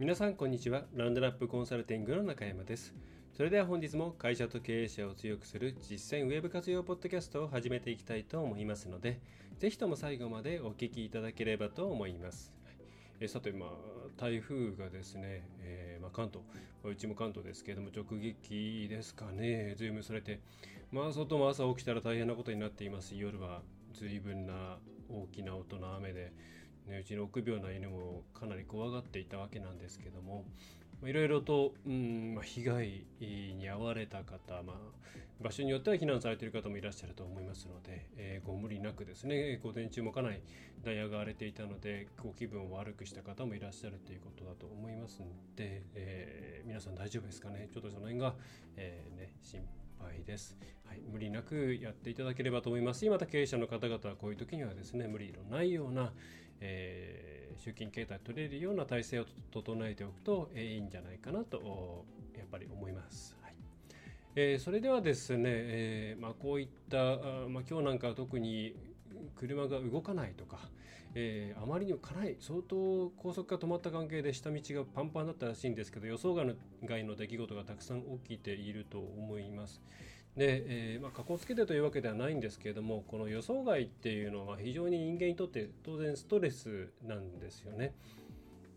皆さんこんにちは。ランドラップコンサルティングの中山です。それでは本日も会社と経営者を強くする実践ウェブ活用ポッドキャストを始めていきたいと思いますのでぜひとも最後までお聞きいただければと思います。えさて、まあ、台風がですね、えー、まあ、関東、うちも関東ですけれども、直撃ですかね、随分されて、まあ、外も朝起きたら大変なことになっています。夜は随分な大きな音の雨で、ね、うちの臆病な犬もかなり怖がっていたわけなんですけどもいろいろと、うんまあ、被害に遭われた方、まあ、場所によっては避難されている方もいらっしゃると思いますので、えー、ご無理なくですね午前中もかなりダイヤが荒れていたのでご気分を悪くした方もいらっしゃるということだと思いますので、えー、皆さん大丈夫ですかね？ちょっとその辺が、えーね、心配配です、はい、無理なくやっていただければと思います。また経営者の方々はこういう時にはですね無理のないような、えー、集金形態取れるような体制を整えておくと、えー、いいんじゃないかなとやっぱり思います、はいえー、それではですね、えーまあ、こういった、まあ、今日なんかは特に車が動かないとか、えー、あまりにもかなり相当高速が止まった関係で下道がパンパンだったらしいんですけど予想外の出来事がたくさん起きていると思います。で、えーまあ、かこつけてというわけではないんですけれどもこの予想外っていうのは非常に人間にとって当然ストレスなんですよね。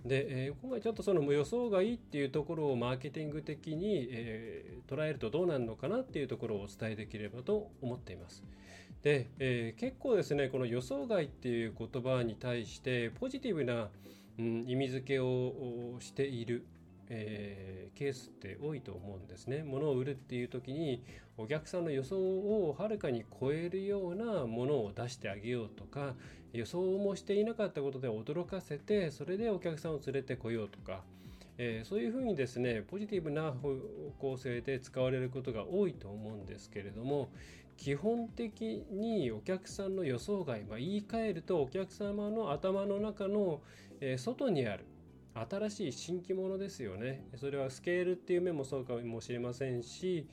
で、えー、今回ちょっとその予想外っていうところをマーケティング的に、えー、捉えるとどうなるのかなっていうところをお伝えできればと思っています。で、えー、結構ですねこの予想外っていう言葉に対してポジティブな、うん、意味付けをしているえー、ケースって多いと思うんですね。物を売るっていう時にお客さんの予想をはるかに超えるようなものを出してあげようとか予想もしていなかったことで驚かせてそれでお客さんを連れてこようとか、えー、そういうふうにですねポジティブな方向性で使われることが多いと思うんですけれども基本的にお客さんの予想外、まあ、言い換えるとお客様の頭の中の、えー、外にある新しい新規物ですよね。それはスケールっていう面もそうかもしれませんし、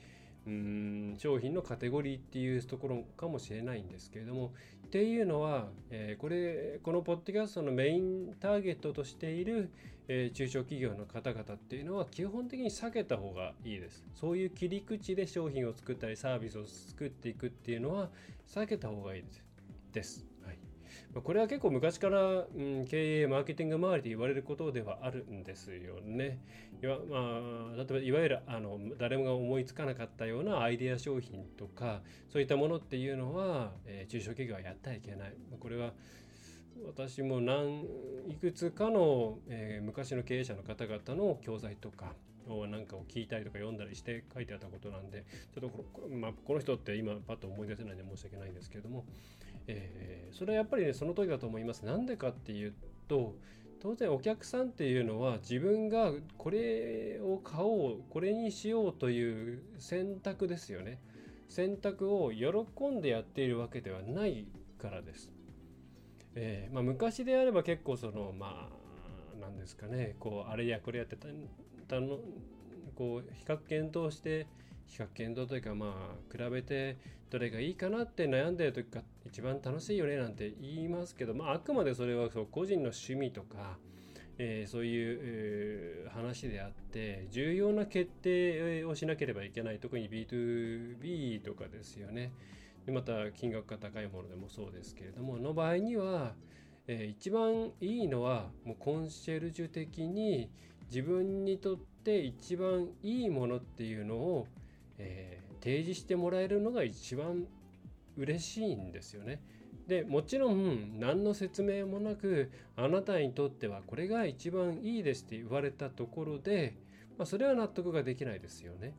うん商品のカテゴリーっていうところかもしれないんですけれどもっていうのは、えー、これこのポッドキャストのメインターゲットとしている、えー、中小企業の方々っていうのは基本的に避けた方がいいですそういう切り口で商品を作ったりサービスを作っていくっていうのは避けた方がいいです。はいこれは結構昔から、うん、経営、マーケティング周りで言われることではあるんですよね。いわ,、まあ、例えばいわゆるあの誰もが思いつかなかったようなアイデア商品とかそういったものっていうのは、えー、中小企業はやってはいけない。これは私も何いくつかの、えー、昔の経営者の方々の教材とかをなんかを聞いたりとか読んだりして書いてあったことなんでちょっとこの,、まあ、この人って今パッと思い出せないんで申し訳ないんですけれども、えー、それはやっぱりねその通りだと思います。なんでかっていうと当然お客さんっていうのは自分がこれを買おうこれにしようという選択ですよね。選択を喜んでやっているわけではないからです。えーまあ、昔であれば結構そのまあなんですかねこうあれやこれやってたのこう比較検討して比較検討というかまあ比べてどれがいいかなって悩んでる時が一番楽しいよねなんて言いますけど、まあ、あくまでそれはそう個人の趣味とか、えー、そういう、えー、話であって重要な決定をしなければいけない特に B2B とかですよね。でまた金額が高いものでもそうですけれどもの場合には、えー、一番いいのはもうコンシェルジュ的に自分にとって一番いいものっていうのを、えー、提示してもらえるのが一番嬉しいんですよね。でもちろん何の説明もなくあなたにとってはこれが一番いいですって言われたところで、まあ、それは納得ができないですよね。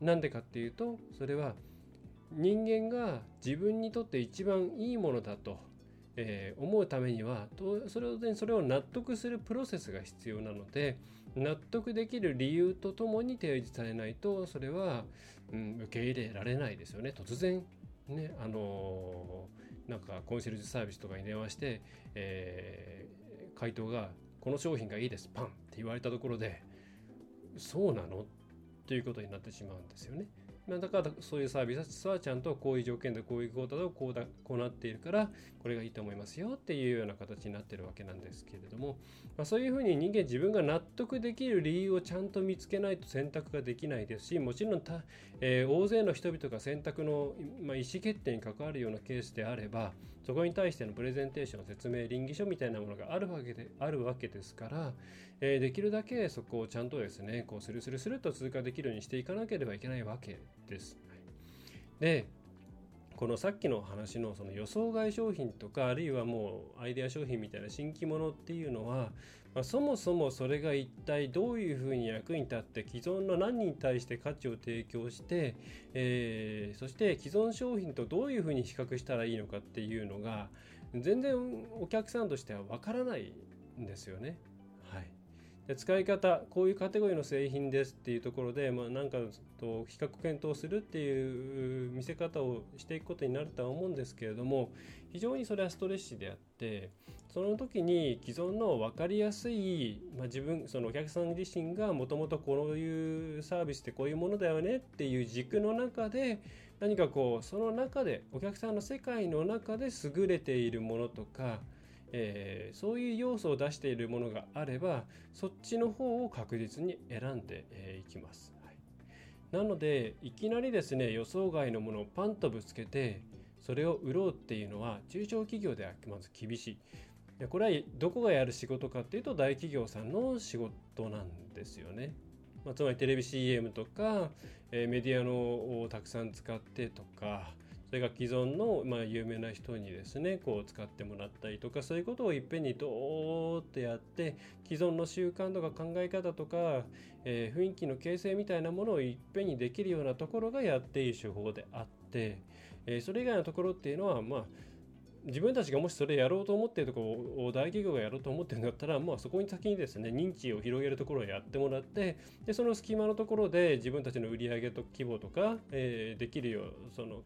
なんでかっていうとそれは人間が自分にとって一番いいものだと、えー、思うためにはそれをそれを納得するプロセスが必要なので納得できる理由とともに提示されないとそれは、うん、受け入れられないですよね突然ねあのー、なんかコンシェルジュサービスとかに電話して、えー、回答が「この商品がいいですパン」って言われたところで「そうなの?」っていうことになってしまうんですよね。だからそういうサービスはちゃんとこういう条件でこういうことでこうだこうなっているからこれがいいと思いますよっていうような形になってるわけなんですけれども、まあ、そういうふうに人間自分が納得できる理由をちゃんと見つけないと選択ができないですしもちろんた、えー、大勢の人々が選択の、まあ、意思決定に関わるようなケースであればそこに対してのプレゼンテーション説明倫理書みたいなものがあるわけであるわけですから、えー、できるだけそこをちゃんとですねこうスルスルスルと通過できるようにしていかなければいけないわけです。でこのさっきの話のその予想外商品とかあるいはもうアイデア商品みたいな新規物っていうのは、まあ、そもそもそれが一体どういうふうに役に立って既存の何に対して価値を提供して、えー、そして既存商品とどういうふうに比較したらいいのかっていうのが全然お客さんとしてはわからないんですよね。で使い方こういうカテゴリーの製品ですっていうところで、まあ、なんかと比較検討するっていう見せ方をしていくことになるとは思うんですけれども非常にそれはストレッチであってその時に既存の分かりやすい、まあ、自分そのお客さん自身がもともとこういうサービスってこういうものだよねっていう軸の中で何かこうその中でお客さんの世界の中で優れているものとかえー、そういう要素を出しているものがあればそっちの方を確実に選んでい、えー、きます、はい、なのでいきなりですね予想外のものをパンとぶつけてそれを売ろうっていうのは中小企業ではまず厳しい。これはどこがやる仕事かっていうと大企業さんの仕事なんですよね、まあ、つまりテレビ CM とか、えー、メディアのをたくさん使ってとかそれが既存の、まあ、有名な人にですねこう使ってもらったりとかそういうことをいっぺんにドーってやって既存の習慣とか考え方とか、えー、雰囲気の形成みたいなものをいっぺんにできるようなところがやっていい手法であって、えー、それ以外のところっていうのはまあ自分たちがもしそれやろうと思ってるところを大企業がやろうと思ってるんだったら、まあ、そこに先にですね認知を広げるところをやってもらってでその隙間のところで自分たちの売り上げと規模とか、えー、できるようその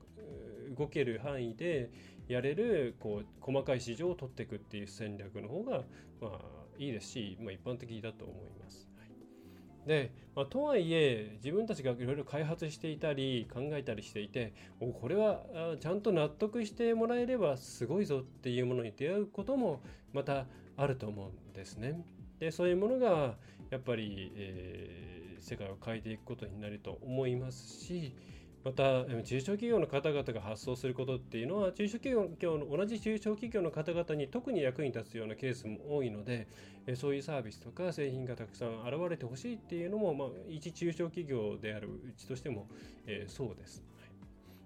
動ける範囲でやれるこう細かい市場を取っていくっていう戦略の方が、まあ、いいですし、まあ、一般的だと思います。で、まあ、とはいえ自分たちがいろいろ開発していたり考えたりしていてこれはちゃんと納得してもらえればすごいぞっていうものに出会うこともまたあると思うんですね。でそういうものがやっぱり、えー、世界を変えていくことになると思いますし、また中小企業の方々が発想することっていうのは中小企業の同じ中小企業の方々に特に役に立つようなケースも多いのでそういうサービスとか製品がたくさん現れてほしいっていうのも、まあ、一中小企業であるうちとしても、えー、そうです。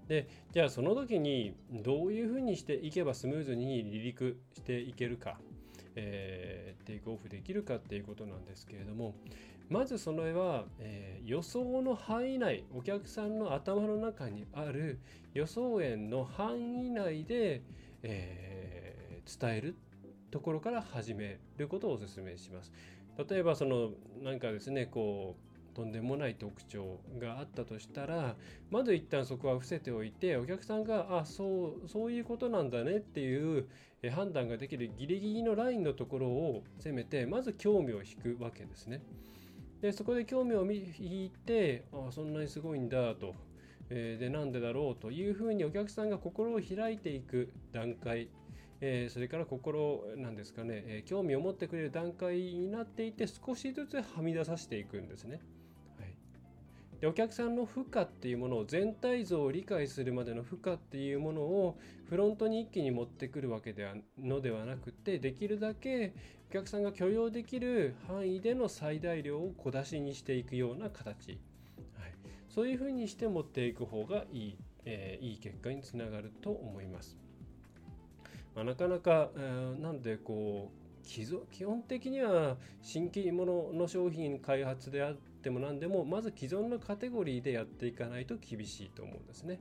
でじゃあその時にどういうふうにしていけばスムーズに離陸していけるか、えー、テイクオフできるかっていうことなんですけれどもまずそれは、えー、予想の範囲内お客さんの頭の中にある予想円の範囲内で、えー、伝えるところから始めることをお勧めします。例えばそのなんかですねこうとんでもない特徴があったとしたらまず一旦そこは伏せておいてお客さんがあそうそういうことなんだねっていう判断ができるギリギリのラインのところをせめてまず興味を引くわけですね。でそこで興味を引いてああそんなにすごいんだと、えー、でなんでだろうというふうにお客さんが心を開いていく段階。えー、それから心なんですかね、えー、興味を持ってくれる段階になっていて少しずつはみ出させていくんですね。でお客さんの負荷っていうものを全体像を理解するまでの負荷っていうものをフロントに一気に持ってくるわけではのではなくてできるだけお客さんが許容できる範囲での最大量を小出しにしていくような形、はい、そういうふうにして持っていく方がいい、えー、いい結果につながると思います。まあ、なかなか、えー、なんでこう基本的には新規物の商品開発であっても何でもまず既存のカテゴリーでやっていかないと厳しいと思うんですね。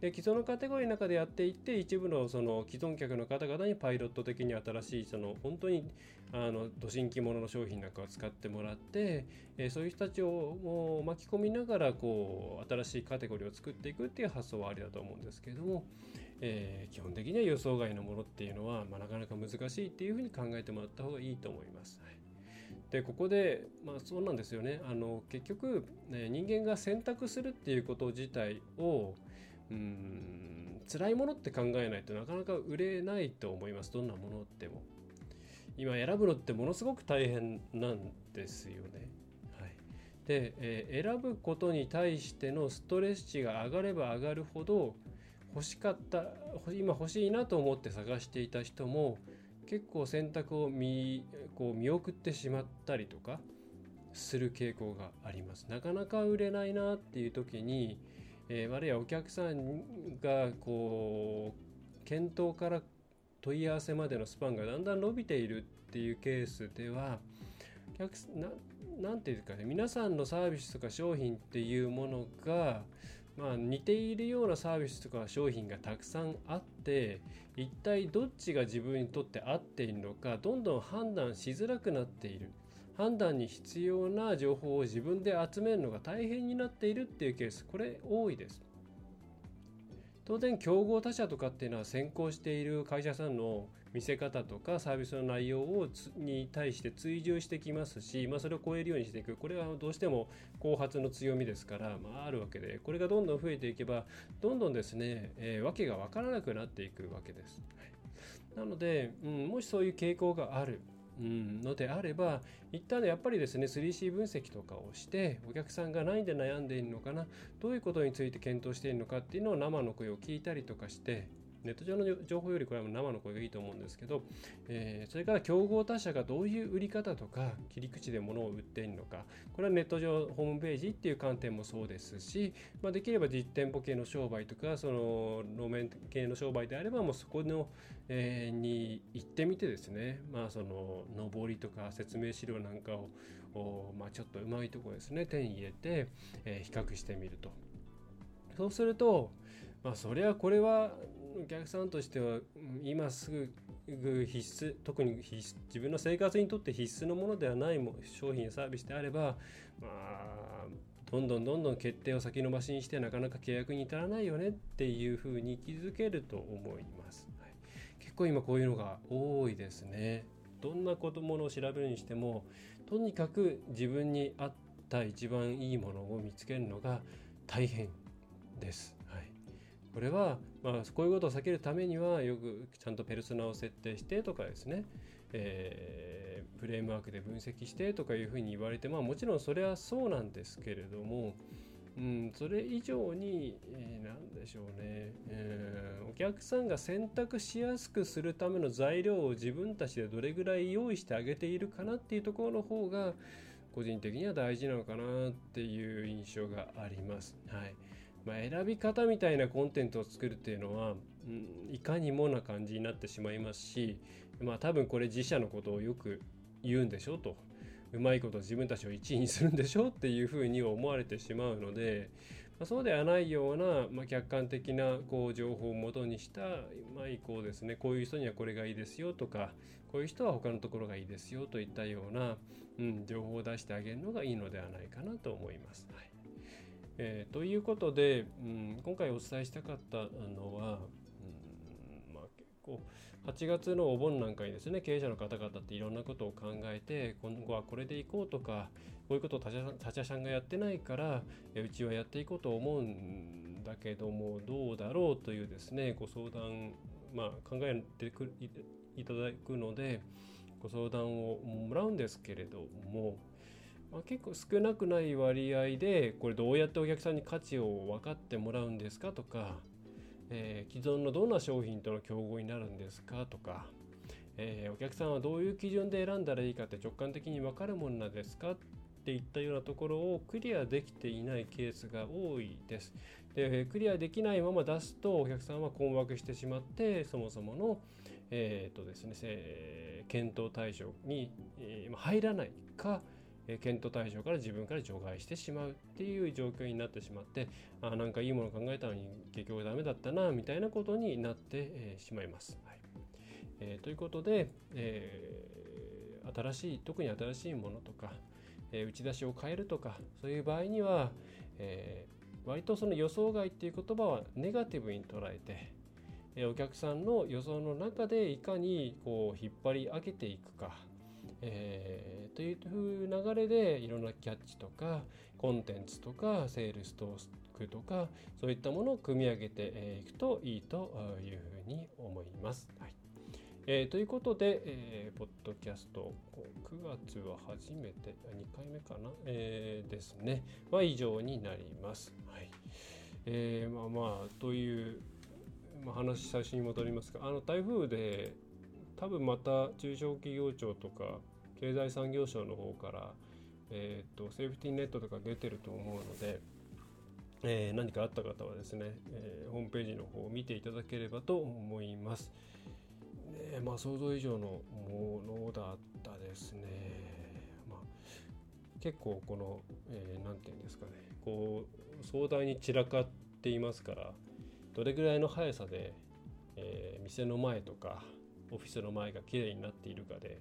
で既存のカテゴリーの中でやっていって一部のその既存客の方々にパイロット的に新しいその本当にあの都心着物の商品なんかを使ってもらって、え、そういう人たちをもう巻き込みながらこう新しいカテゴリーを作っていくっていう発想はありだと思うんですけれども、えー、基本的には予想外のものっていうのは、まあ、なかなか難しいっていうふうに考えてもらった方がいいと思います。はいでここで、まあ、そうなんですよね。あの結局、ね、人間が選択するっていうこと自体をうん辛いものって考えないとなかなか売れないと思います。どんなものでも。今選ぶのってものすごく大変なんですよね。はい、で、えー、選ぶことに対してのストレス値が上がれば上がるほど欲しかった今欲しいなと思って探していた人も結構選択を見こう見送ってしまったりとかする傾向があります。なかなか売れないなっていう時に、えー、あるいはお客さんがこう検討から問い合わせまでのスパンがだんだん伸びているっていうケースでは客ななんていうかね皆さんのサービスとか商品っていうものがまあ、似ているようなサービスとか商品がたくさんあって一体どっちが自分にとって合っているのかどんどん判断しづらくなっている。判断に必要な情報を自分で集めるのが大変になっているっていうケースこれ多いです。当然競合他社とかっていうのは先行している会社さんの見せ方とかサービスの内容をに対して追従してきますし、まあ、それを超えるようにしていくこれはどうしても後発の強みですから、まあ、あるわけでこれがどんどん増えていけばどんどんですね、えー、訳が分からなくなっていくわけです。なので、うん、もしそういう傾向があるうん、のであれば一旦やっぱりですね 3C 分析とかをしてお客さんが何で悩んでいるのかなどういうことについて検討しているのかっていうのを生の声を聞いたりとかしてネット上の情報よりこれは生の声がいいと思うんですけど、えー、それから競合他社がどういう売り方とか切り口で物を売っているのか。これはネット上ホームページっていう観点もそうですし、まあ、できれば実店舗系の商売とかその路面系の商売であればもうそこの、えー、に行ってみてですね。まあその上りとか説明資料なんかをまあ、ちょっとうまいところですね。手に入れて、えー、比較してみると。そうするとまあそりゃこれはお客さんとしては今すぐ必須特に必自分の生活にとって必須のものではない商品やサービスであれば、まあ、どんどんどんどん決定を先延ばしにしてなかなか契約に至らないよねっていうふうに気づけると思います、はい、結構今こういうのが多いですね。どんなことものを調べるにしてもとにかく自分に合った一番いいものを見つけるのが大変です。これは、まあ、こういうことを避けるためにはよくちゃんとペルソナを設定してとかですね、えー、フレームワークで分析してとかいうふうに言われて、まあ、もちろんそれはそうなんですけれども、うん、それ以上に、えー、何でしょうね、えー、お客さんが選択しやすくするための材料を自分たちでどれぐらい用意してあげているかなっていうところの方が個人的には大事なのかなっていう印象があります。はい。まあ、選び方みたいなコンテンツを作るっていうのは、うん、いかにもな感じになってしまいますし、まあ、多分これ自社のことをよく言うんでしょとうまいこと自分たちを1位にするんでしょうっていうふうに思われてしまうので、まあ、そうではないような、まあ、客観的なこう情報をもとにした、まあ、こうですねこういう人にはこれがいいですよとかこういう人は他のところがいいですよといったような、うん、情報を出してあげるのがいいのではないかなと思います。はいえー、ということで、うん、今回お伝えしたかったのは、うんまあ、結構8月のお盆なんかにですね経営者の方々っていろんなことを考えて今後はこれでいこうとかこういうことを他社さんがやってないからうちはやっていこうと思うんだけどもどうだろうというですねご相談、まあ、考えてくいただくのでご相談をもらうんですけれどもまあ、結構少なくない割合でこれどうやってお客さんに価値を分かってもらうんですかとか、えー、既存のどんな商品との競合になるんですかとか、えー、お客さんはどういう基準で選んだらいいかって直感的に分かるものなんですかっていったようなところをクリアできていないケースが多いです。でクリアできないまま出すとお客さんは困惑してしまってそもそもの、えーとですね、検討対象に、え入らないかえ検討対象から自分から除外してしまうっていう状況になってしまってあなんかいいもの考えたのに結局ダメだったなみたいなことになって、しまいます。はいえー、ということで、えー、新しい特に新しいものとか、え打ち出しを変えるとかそういう場合には、え割とその予想外っていう言葉はネガティブに捉えて、えお客さんの予想の中でいかにこう引っ張り上げていくか、えー、という流れでいろんなキャッチとかコンテンツとかセールストークとかそういったものを組み上げていくといいというふうに思います。はい。えー、ということで、えー、ポッドキャスト9月は初めて2回目かな、えー、ですね。は以上になります。はい。えー、まあまあという、まあ、話最初に戻りますがあの台風で多分また中小企業庁とか経済産業省の方から、えーと、セーフティーネットとか出てると思うので、えー、何かあった方はですね、えー、ホームページの方を見ていただければと思います。ねまあ、想像以上のものだったですね。まあ、結構この何、えー、て言うんですかねこう壮大に散らかっていますからどれぐらいの速さで、えー、店の前とかオフィスの前がきれいになっているかで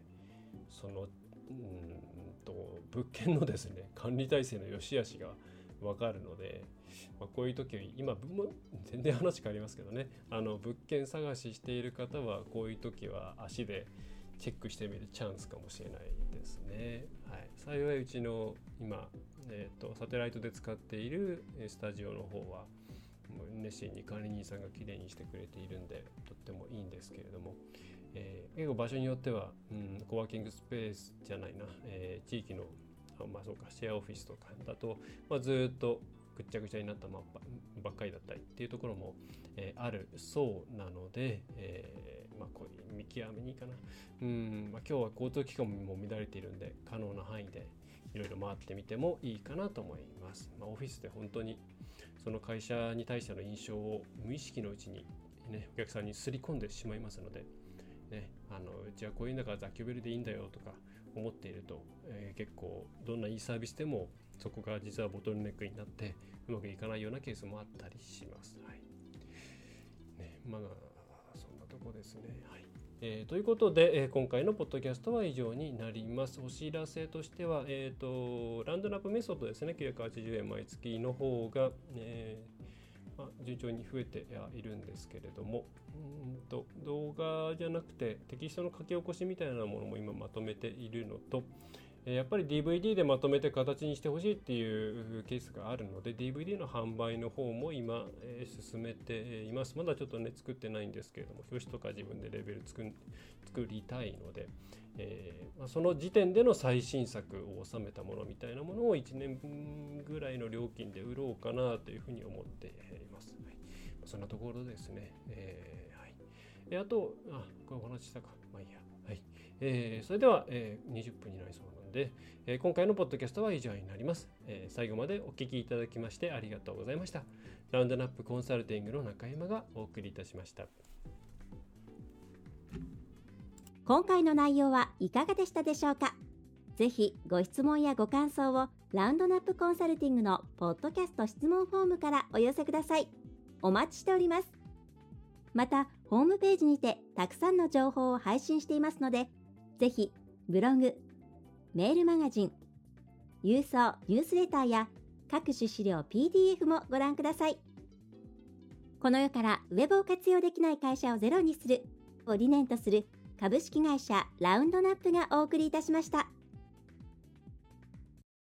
そのうんと物件のですね 管理体制の良し悪しが分かるので、まあ、こういう時今全然話変わりますけどね。あの物件探ししている方はこういう時は足でチェックしてみるチャンスかもしれないですね。はい、幸いうちの今、えーと、サテライトで使っているスタジオの方は熱心に管理人さんがきれいにしてくれているんでとってもいいんですけれども、えー、結構場所によっては、うん、コワーキングスペースじゃないな、えー、地域のあまあそうかシェアオフィスとかだと、まあ、ずっとぐっちゃぐちゃになったまばっかりだったりっていうところも、えー、あるそうなので、えー、まあこういう見極めにいいかな。うん、まあ、今日は交通機関も乱れているんで可能な範囲でいろいろ回ってみてもいいかなと思います、まあ、オフィスで本当にその会社に対しての印象を無意識のうちに、ね、お客さんにすり込んでしまいますので、ね、あのうちはこういうんだから雑居ビルでいいんだよとか思っていると、えー、結構どんないいサービスでもそこが実はボトルネックになってうまくいかないようなケースもあったりします。はいね、まあそんなとこですね。はいえー、ということで、えー、今回のポッドキャストは以上になります。お知らせとしては、えーと、ランドナップメソッドですね、980円毎月の方が、えーまあ、順調に増えているんですけれども、うんと動画じゃなくてテキストの書き起こしみたいなものも今まとめているのと、やっぱり DVD でまとめて形にしてほしいっていうケースがあるので DVD の販売の方も今、え、進めています。まだちょっとね作ってないんですけれども表紙とか自分でレベル作作りたいので、えーまあ、その時点での最新作を収めたものみたいなものを1年分ぐらいの料金で売ろうかなというふうに思っています、はい、そんなところですね、えー、はい、あとあこれお話ししたか。まあいいや。はい。えー、それでは、えー、20分になりそうなので、えー、今回のポッドキャストは以上になります、えー、最後までお聞きいただきましてありがとうございました。ラウンドナップコンサルティングの中山がお送りいたしました。今回の内容はいかがでしたでしょうか？ぜひご質問やご感想をラウンドナップコンサルティングのポッドキャスト質問フォームからお寄せください。お待ちしております。またホームページにてたくさんの情報を配信していますのでぜひブログ、メールマガジン、郵送ニュースレターや各種資料 PDF もご覧ください。この世からウェブを活用できない会社をゼロにするを理念とする株式会社ラウンドナップがお送りいたしました。